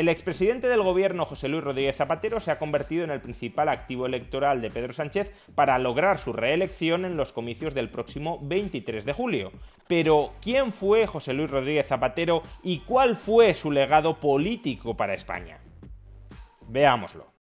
El expresidente del gobierno José Luis Rodríguez Zapatero se ha convertido en el principal activo electoral de Pedro Sánchez para lograr su reelección en los comicios del próximo 23 de julio. Pero, ¿quién fue José Luis Rodríguez Zapatero y cuál fue su legado político para España? Veámoslo.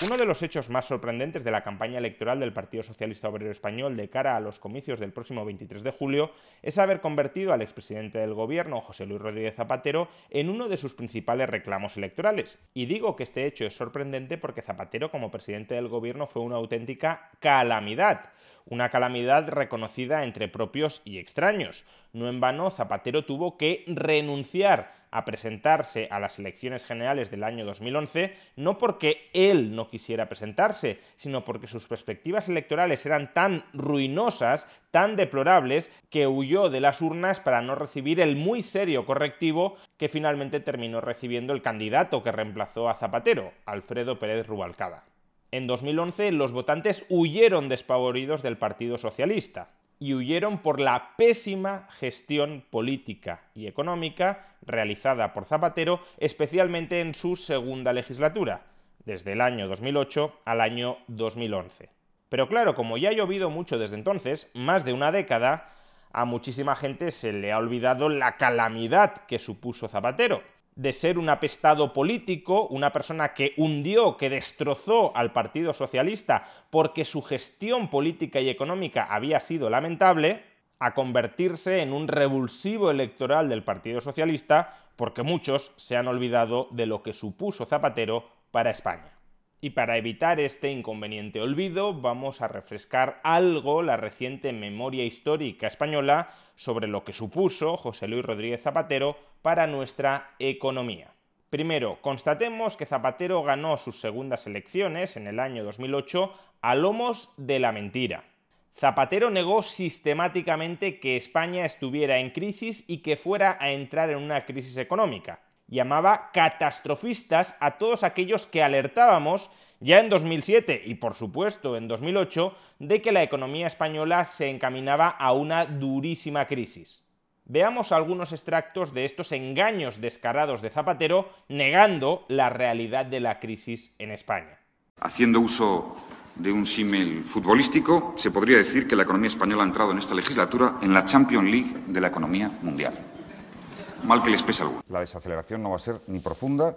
Uno de los hechos más sorprendentes de la campaña electoral del Partido Socialista Obrero Español de cara a los comicios del próximo 23 de julio es haber convertido al expresidente del gobierno, José Luis Rodríguez Zapatero, en uno de sus principales reclamos electorales. Y digo que este hecho es sorprendente porque Zapatero como presidente del gobierno fue una auténtica calamidad una calamidad reconocida entre propios y extraños. No en vano, Zapatero tuvo que renunciar a presentarse a las elecciones generales del año 2011, no porque él no quisiera presentarse, sino porque sus perspectivas electorales eran tan ruinosas, tan deplorables, que huyó de las urnas para no recibir el muy serio correctivo que finalmente terminó recibiendo el candidato que reemplazó a Zapatero, Alfredo Pérez Rubalcaba. En 2011 los votantes huyeron despavoridos del Partido Socialista y huyeron por la pésima gestión política y económica realizada por Zapatero, especialmente en su segunda legislatura, desde el año 2008 al año 2011. Pero claro, como ya ha llovido mucho desde entonces, más de una década, a muchísima gente se le ha olvidado la calamidad que supuso Zapatero, de ser un apestado político, una persona que hundió, que destrozó al Partido Socialista porque su gestión política y económica había sido lamentable, a convertirse en un revulsivo electoral del Partido Socialista porque muchos se han olvidado de lo que supuso Zapatero para España. Y para evitar este inconveniente olvido, vamos a refrescar algo la reciente memoria histórica española sobre lo que supuso José Luis Rodríguez Zapatero para nuestra economía. Primero, constatemos que Zapatero ganó sus segundas elecciones en el año 2008 a lomos de la mentira. Zapatero negó sistemáticamente que España estuviera en crisis y que fuera a entrar en una crisis económica llamaba catastrofistas a todos aquellos que alertábamos ya en 2007 y por supuesto en 2008 de que la economía española se encaminaba a una durísima crisis. Veamos algunos extractos de estos engaños descarados de Zapatero negando la realidad de la crisis en España. Haciendo uso de un símil futbolístico, se podría decir que la economía española ha entrado en esta legislatura en la Champions League de la economía mundial mal que les pese algo. La desaceleración no va a ser ni profunda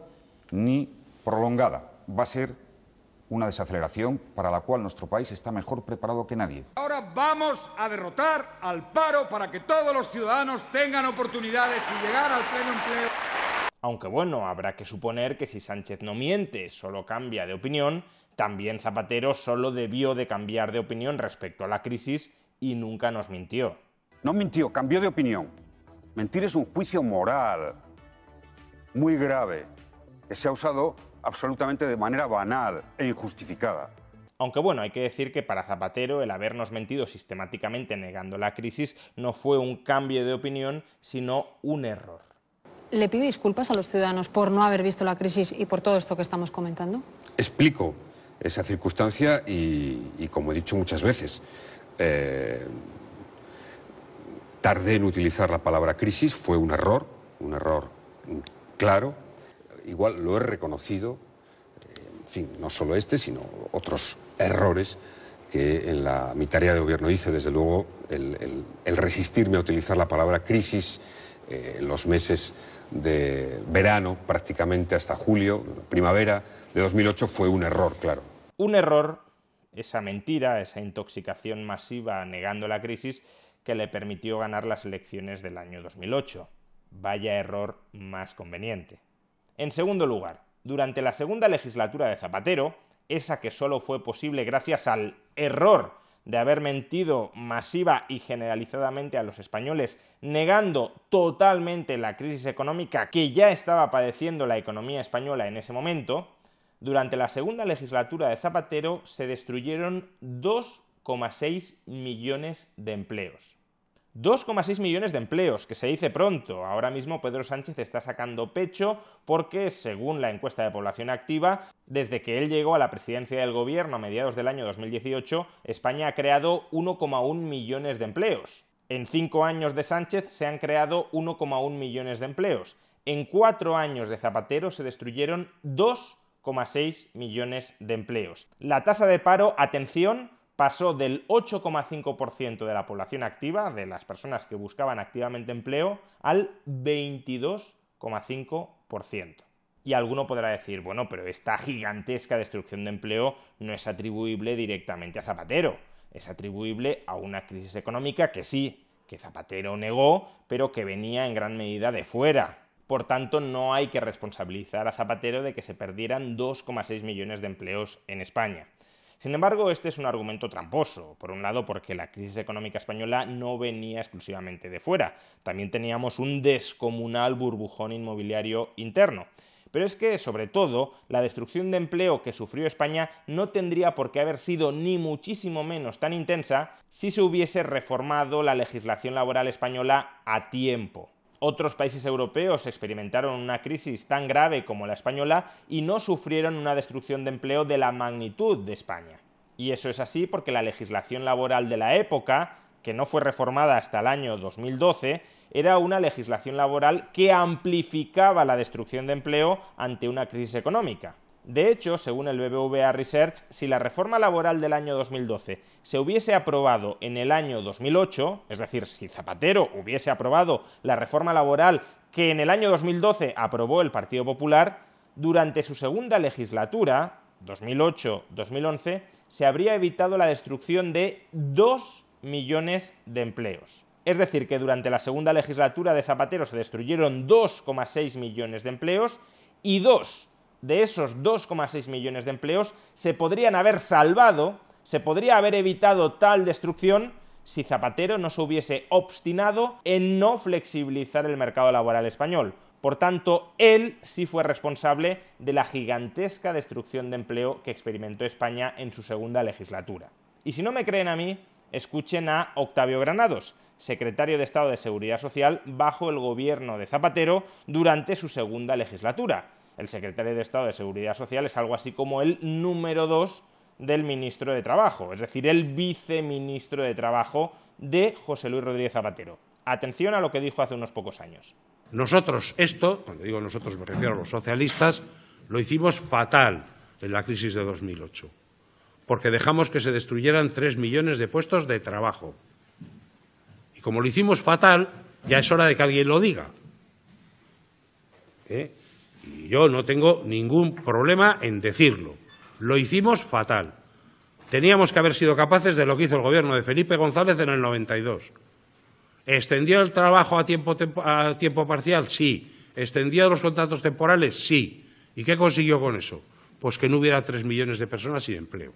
ni prolongada. Va a ser una desaceleración para la cual nuestro país está mejor preparado que nadie. Ahora vamos a derrotar al paro para que todos los ciudadanos tengan oportunidades y llegar al pleno empleo. Aunque bueno, habrá que suponer que si Sánchez no miente, solo cambia de opinión, también Zapatero solo debió de cambiar de opinión respecto a la crisis y nunca nos mintió. No mintió, cambió de opinión. Mentir es un juicio moral muy grave que se ha usado absolutamente de manera banal e injustificada. Aunque bueno, hay que decir que para Zapatero el habernos mentido sistemáticamente negando la crisis no fue un cambio de opinión, sino un error. ¿Le pide disculpas a los ciudadanos por no haber visto la crisis y por todo esto que estamos comentando? Explico esa circunstancia y, como he dicho muchas veces, eh, Tardé en utilizar la palabra crisis, fue un error, un error claro. Igual lo he reconocido, fin, no solo este, sino otros errores que en la, mi tarea de gobierno hice, desde luego, el, resistirme a utilizar la palabra crisis eh, en los meses de verano, prácticamente hasta julio, primavera de 2008, fue un error, claro. Un error, esa mentira, esa intoxicación masiva negando la crisis, que le permitió ganar las elecciones del año 2008. Vaya error más conveniente. En segundo lugar, durante la segunda legislatura de Zapatero, esa que solo fue posible gracias al error de haber mentido masiva y generalizadamente a los españoles, negando totalmente la crisis económica que ya estaba padeciendo la economía española en ese momento, durante la segunda legislatura de Zapatero se destruyeron 2,6 millones de empleos. 2,6 millones de empleos, que se dice pronto. Ahora mismo Pedro Sánchez está sacando pecho porque, según la encuesta de población activa, desde que él llegó a la presidencia del gobierno a mediados del año 2018, España ha creado 1,1 millones de empleos. En cinco años de Sánchez se han creado 1,1 millones de empleos. En cuatro años de Zapatero se destruyeron 2,6 millones de empleos. La tasa de paro, atención, pasó del 8,5% de la población activa, de las personas que buscaban activamente empleo, al 22,5%. Y alguno podrá decir, bueno, pero esta gigantesca destrucción de empleo no es atribuible directamente a Zapatero, es atribuible a una crisis económica que sí, que Zapatero negó, pero que venía en gran medida de fuera. Por tanto, no hay que responsabilizar a Zapatero de que se perdieran 2,6 millones de empleos en España. Sin embargo, este es un argumento tramposo. Por un lado, porque la crisis económica española no venía exclusivamente de fuera. También teníamos un descomunal burbujón inmobiliario interno. Pero es que, sobre todo, la destrucción de empleo que sufrió España no tendría por qué haber sido ni muchísimo menos tan intensa si se hubiese reformado la legislación laboral española a tiempo. Otros países europeos experimentaron una crisis tan grave como la española y no sufrieron una destrucción de empleo de la magnitud de España. Y eso es así porque la legislación laboral de la época, que no fue reformada hasta el año 2012, era una legislación laboral que amplificaba la destrucción de empleo ante una crisis económica. De hecho, según el BBVA Research, si la reforma laboral del año 2012 se hubiese aprobado en el año 2008, es decir, si Zapatero hubiese aprobado la reforma laboral que en el año 2012 aprobó el Partido Popular, durante su segunda legislatura, 2008-2011, se habría evitado la destrucción de 2 millones de empleos. Es decir, que durante la segunda legislatura de Zapatero se destruyeron 2,6 millones de empleos y 2 de esos 2,6 millones de empleos se podrían haber salvado, se podría haber evitado tal destrucción si Zapatero no se hubiese obstinado en no flexibilizar el mercado laboral español. Por tanto, él sí fue responsable de la gigantesca destrucción de empleo que experimentó España en su segunda legislatura. Y si no me creen a mí, escuchen a Octavio Granados, secretario de Estado de Seguridad Social bajo el gobierno de Zapatero durante su segunda legislatura el secretario de Estado de Seguridad Social es algo así como el número dos del ministro de Trabajo, es decir, el viceministro de Trabajo de José Luis Rodríguez Zapatero. Atención a lo que dijo hace unos pocos años. Nosotros esto, cuando digo nosotros me refiero a los socialistas, lo hicimos fatal en la crisis de 2008, porque dejamos que se destruyeran tres millones de puestos de trabajo. Y como lo hicimos fatal, ya es hora de que alguien lo diga. ¿Eh? Y yo no tengo ningún problema en decirlo. Lo hicimos fatal. Teníamos que haber sido capaces de lo que hizo el gobierno de Felipe González en el 92. ¿Extendió el trabajo a tiempo, a tiempo parcial? Sí. ¿Extendió los contratos temporales? Sí. ¿Y qué consiguió con eso? Pues que no hubiera tres millones de personas sin empleo.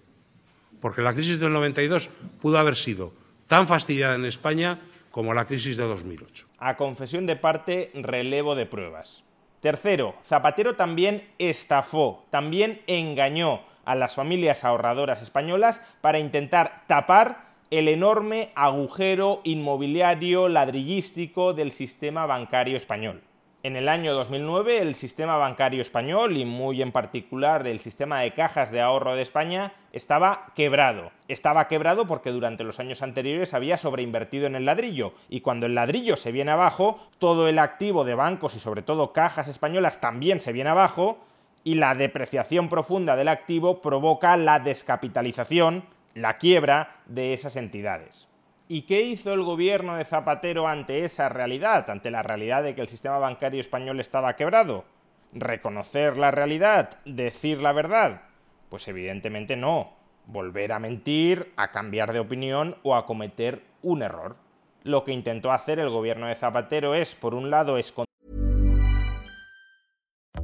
Porque la crisis del 92 pudo haber sido tan fastidiada en España como la crisis de 2008. A confesión de parte, relevo de pruebas. Tercero, Zapatero también estafó, también engañó a las familias ahorradoras españolas para intentar tapar el enorme agujero inmobiliario ladrillístico del sistema bancario español. En el año 2009 el sistema bancario español y muy en particular el sistema de cajas de ahorro de España estaba quebrado. Estaba quebrado porque durante los años anteriores había sobreinvertido en el ladrillo y cuando el ladrillo se viene abajo, todo el activo de bancos y sobre todo cajas españolas también se viene abajo y la depreciación profunda del activo provoca la descapitalización, la quiebra de esas entidades. ¿Y qué hizo el gobierno de Zapatero ante esa realidad, ante la realidad de que el sistema bancario español estaba quebrado? ¿Reconocer la realidad? ¿Decir la verdad? Pues evidentemente no. Volver a mentir, a cambiar de opinión o a cometer un error. Lo que intentó hacer el gobierno de Zapatero es, por un lado, esconder.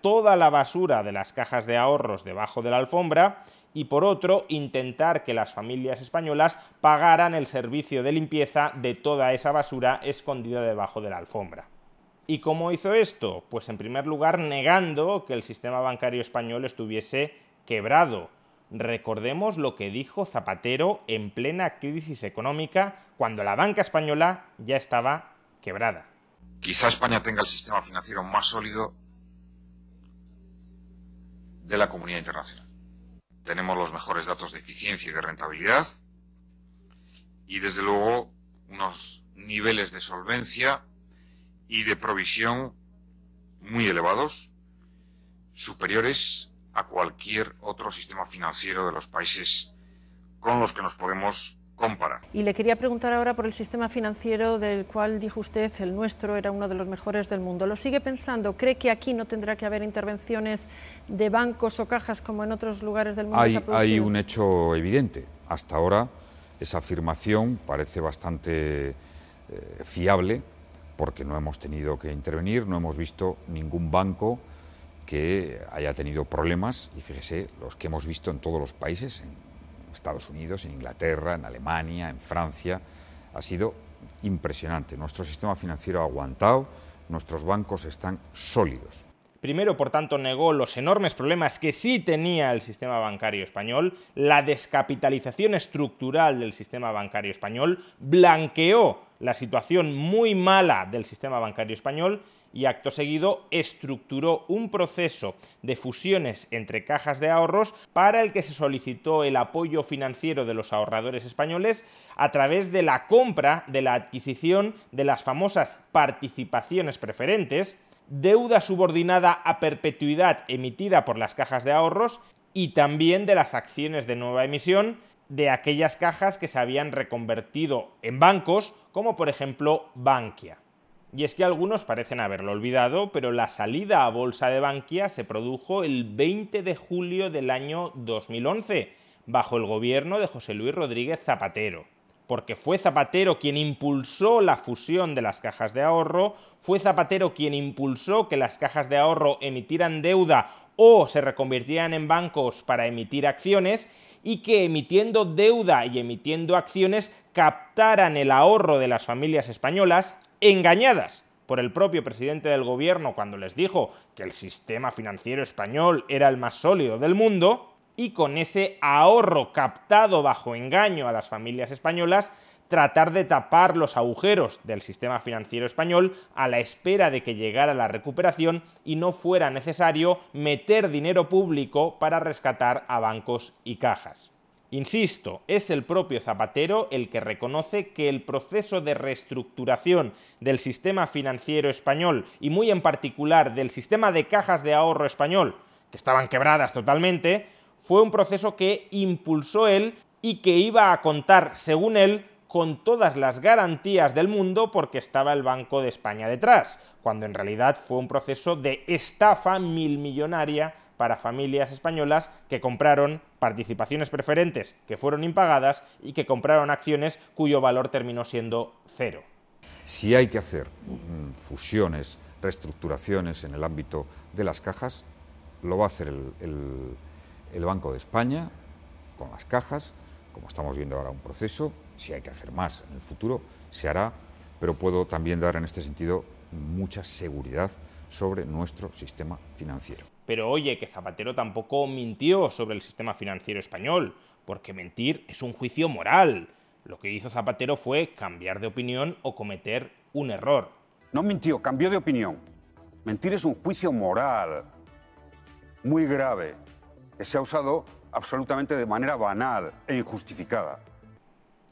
Toda la basura de las cajas de ahorros debajo de la alfombra y por otro intentar que las familias españolas pagaran el servicio de limpieza de toda esa basura escondida debajo de la alfombra. ¿Y cómo hizo esto? Pues en primer lugar negando que el sistema bancario español estuviese quebrado, Recordemos lo que dijo Zapatero en plena crisis económica cuando la banca española ya estaba quebrada. Quizá España tenga el sistema financiero más sólido de la comunidad internacional. Tenemos los mejores datos de eficiencia y de rentabilidad y desde luego unos niveles de solvencia y de provisión muy elevados, superiores a cualquier otro sistema financiero de los países con los que nos podemos Y le quería preguntar ahora por el sistema financiero del cual dijo usted, el nuestro era uno de los mejores del mundo. ¿Lo sigue pensando? ¿Cree que aquí no tendrá que haber intervenciones de bancos o cajas como en otros lugares del mundo? Hay, hay un hecho evidente. Hasta ahora esa afirmación parece bastante eh, fiable porque no hemos tenido que intervenir, no hemos visto ningún banco que haya tenido problemas, y fíjese los que hemos visto en todos los países, en Estados Unidos, en Inglaterra, en Alemania, en Francia, ha sido impresionante. Nuestro sistema financiero ha aguantado, nuestros bancos están sólidos. Primero, por tanto, negó los enormes problemas que sí tenía el sistema bancario español, la descapitalización estructural del sistema bancario español, blanqueó la situación muy mala del sistema bancario español y acto seguido estructuró un proceso de fusiones entre cajas de ahorros para el que se solicitó el apoyo financiero de los ahorradores españoles a través de la compra, de la adquisición de las famosas participaciones preferentes, deuda subordinada a perpetuidad emitida por las cajas de ahorros y también de las acciones de nueva emisión de aquellas cajas que se habían reconvertido en bancos, como por ejemplo Bankia. Y es que algunos parecen haberlo olvidado, pero la salida a bolsa de Bankia se produjo el 20 de julio del año 2011, bajo el gobierno de José Luis Rodríguez Zapatero. Porque fue Zapatero quien impulsó la fusión de las cajas de ahorro, fue Zapatero quien impulsó que las cajas de ahorro emitieran deuda o se reconvirtieran en bancos para emitir acciones y que emitiendo deuda y emitiendo acciones captaran el ahorro de las familias españolas engañadas por el propio presidente del gobierno cuando les dijo que el sistema financiero español era el más sólido del mundo, y con ese ahorro captado bajo engaño a las familias españolas, tratar de tapar los agujeros del sistema financiero español a la espera de que llegara la recuperación y no fuera necesario meter dinero público para rescatar a bancos y cajas. Insisto, es el propio Zapatero el que reconoce que el proceso de reestructuración del sistema financiero español y muy en particular del sistema de cajas de ahorro español, que estaban quebradas totalmente, fue un proceso que impulsó él y que iba a contar, según él, con todas las garantías del mundo porque estaba el Banco de España detrás, cuando en realidad fue un proceso de estafa milmillonaria para familias españolas que compraron participaciones preferentes que fueron impagadas y que compraron acciones cuyo valor terminó siendo cero. Si hay que hacer mm, fusiones, reestructuraciones en el ámbito de las cajas, lo va a hacer el, Banco de España con las cajas, como estamos viendo ahora un proceso, si hay que hacer más en el futuro, se hará, pero puedo también dar en este sentido mucha seguridad sobre nuestro sistema financiero. Pero oye, que Zapatero tampoco mintió sobre el sistema financiero español, porque mentir es un juicio moral. Lo que hizo Zapatero fue cambiar de opinión o cometer un error. No mintió, cambió de opinión. Mentir es un juicio moral muy grave se ha usado absolutamente de manera banal e injustificada.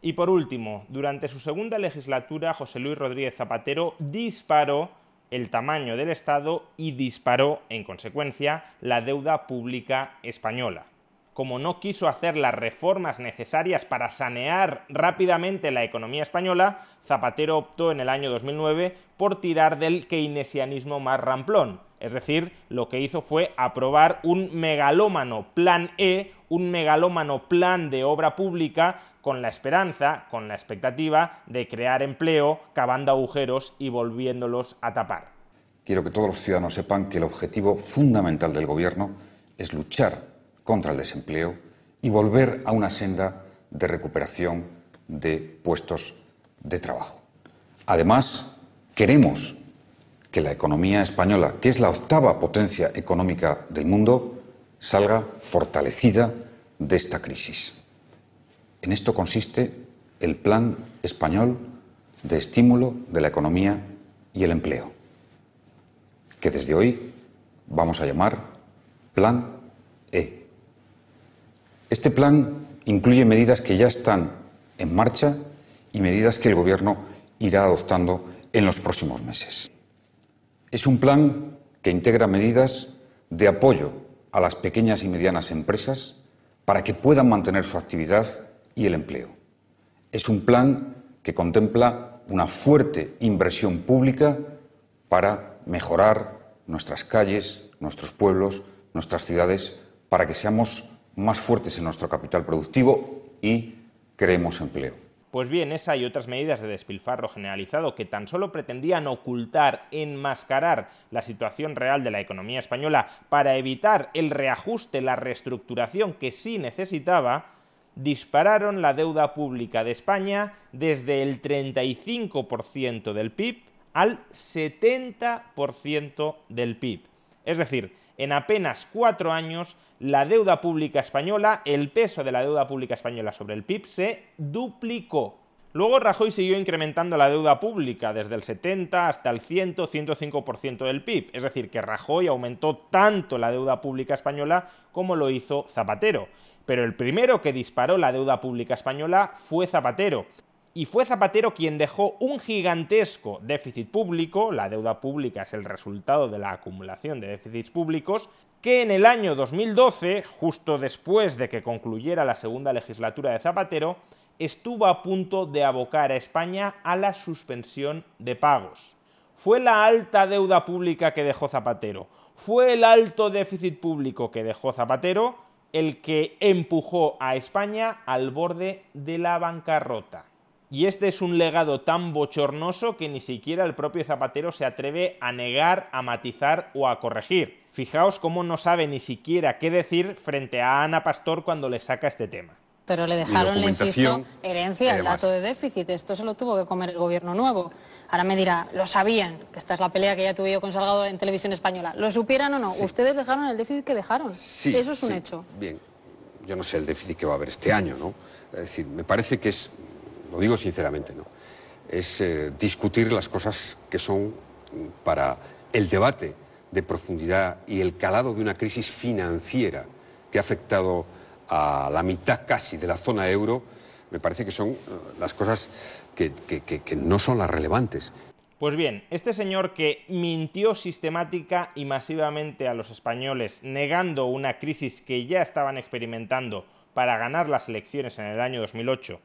Y por último, durante su segunda legislatura, José Luis Rodríguez Zapatero disparó el tamaño del Estado y disparó, en consecuencia, la deuda pública española. Como no quiso hacer las reformas necesarias para sanear rápidamente la economía española, Zapatero optó en el año 2009 por tirar del keynesianismo más ramplón, es decir, lo que hizo fue aprobar un megalómano plan E, un megalómano plan de obra pública con la esperanza, con la expectativa de crear empleo, cavando agujeros y volviéndolos a tapar. Quiero que todos los ciudadanos sepan que el objetivo fundamental del Gobierno es luchar contra el desempleo y volver a una senda de recuperación de puestos de trabajo. Además, queremos que la economía española, que es la octava potencia económica del mundo, salga fortalecida de esta crisis. En esto consiste el Plan Español de Estímulo de la Economía y el Empleo, que desde hoy vamos a llamar Plan E. Este plan incluye medidas que ya están en marcha y medidas que el Gobierno irá adoptando en los próximos meses. Es un plan que integra medidas de apoyo a las pequeñas y medianas empresas para que puedan mantener su actividad y el empleo. Es un plan que contempla una fuerte inversión pública para mejorar nuestras calles, nuestros pueblos, nuestras ciudades, para que seamos más fuertes en nuestro capital productivo y creemos empleo. Pues bien, esa y otras medidas de despilfarro generalizado que tan solo pretendían ocultar, enmascarar la situación real de la economía española para evitar el reajuste, la reestructuración que sí necesitaba, dispararon la deuda pública de España desde el 35% del PIB al 70% del PIB. Es decir, en apenas cuatro años, la deuda pública española, el peso de la deuda pública española sobre el PIB se duplicó. Luego Rajoy siguió incrementando la deuda pública desde el 70 hasta el 100-105% del PIB, es decir, que Rajoy aumentó tanto la deuda pública española como lo hizo Zapatero. Pero el primero que disparó la deuda pública española fue Zapatero, y fue Zapatero quien dejó un gigantesco déficit público, la deuda pública es el resultado de la acumulación de déficits públicos, que en el año 2012, justo después de que concluyera la segunda legislatura de Zapatero, estuvo a punto de abocar a España a la suspensión de pagos. Fue la alta deuda pública que dejó Zapatero, fue el alto déficit público que dejó Zapatero el que empujó a España al borde de la bancarrota. Y este es un legado tan bochornoso que ni siquiera el propio Zapatero se atreve a negar, a matizar o a corregir. Fijaos cómo no sabe ni siquiera qué decir frente a Ana Pastor cuando le saca este tema. Pero le dejaron, le insisto, herencia, el dato de déficit. Esto se lo tuvo que comer el gobierno nuevo. Ahora me dirá, lo sabían, que esta es la pelea que ya tuve yo con Salgado en televisión española. ¿Lo supieran o no? Ustedes dejaron el déficit que dejaron. Sí, Eso es un hecho. Bien, yo no sé el déficit que va a haber este año, ¿no? Es decir, me parece que es lo digo sinceramente, ¿no? es eh, discutir las cosas que son para el debate de profundidad y el calado de una crisis financiera que ha afectado a la mitad casi de la zona euro, me parece que son eh, las cosas que, que no son las relevantes. Pues bien, este señor que mintió sistemática y masivamente a los españoles, negando una crisis que ya estaban experimentando para ganar las elecciones en el año 2008,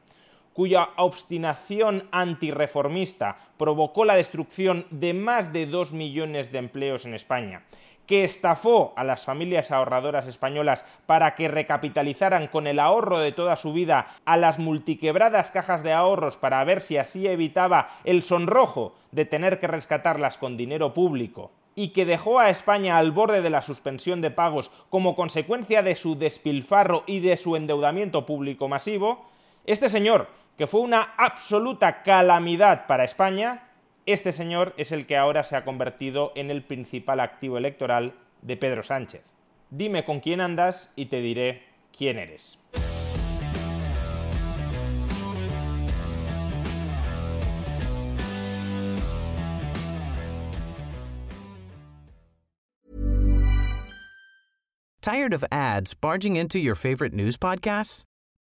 cuya obstinación antirreformista provocó la destrucción de más de 2 millones de empleos en España, que estafó a las familias ahorradoras españolas para que recapitalizaran con el ahorro de toda su vida a las multiquebradas cajas de ahorros para ver si así evitaba el sonrojo de tener que rescatarlas con dinero público, y que dejó a España al borde de la suspensión de pagos como consecuencia de su despilfarro y de su endeudamiento público masivo, este señor, que fue una absoluta calamidad para España, este señor es el que ahora se ha convertido en el principal activo electoral de Pedro Sánchez. Dime con quién andas y te diré quién eres. Tired of ads barging into your favorite news podcasts?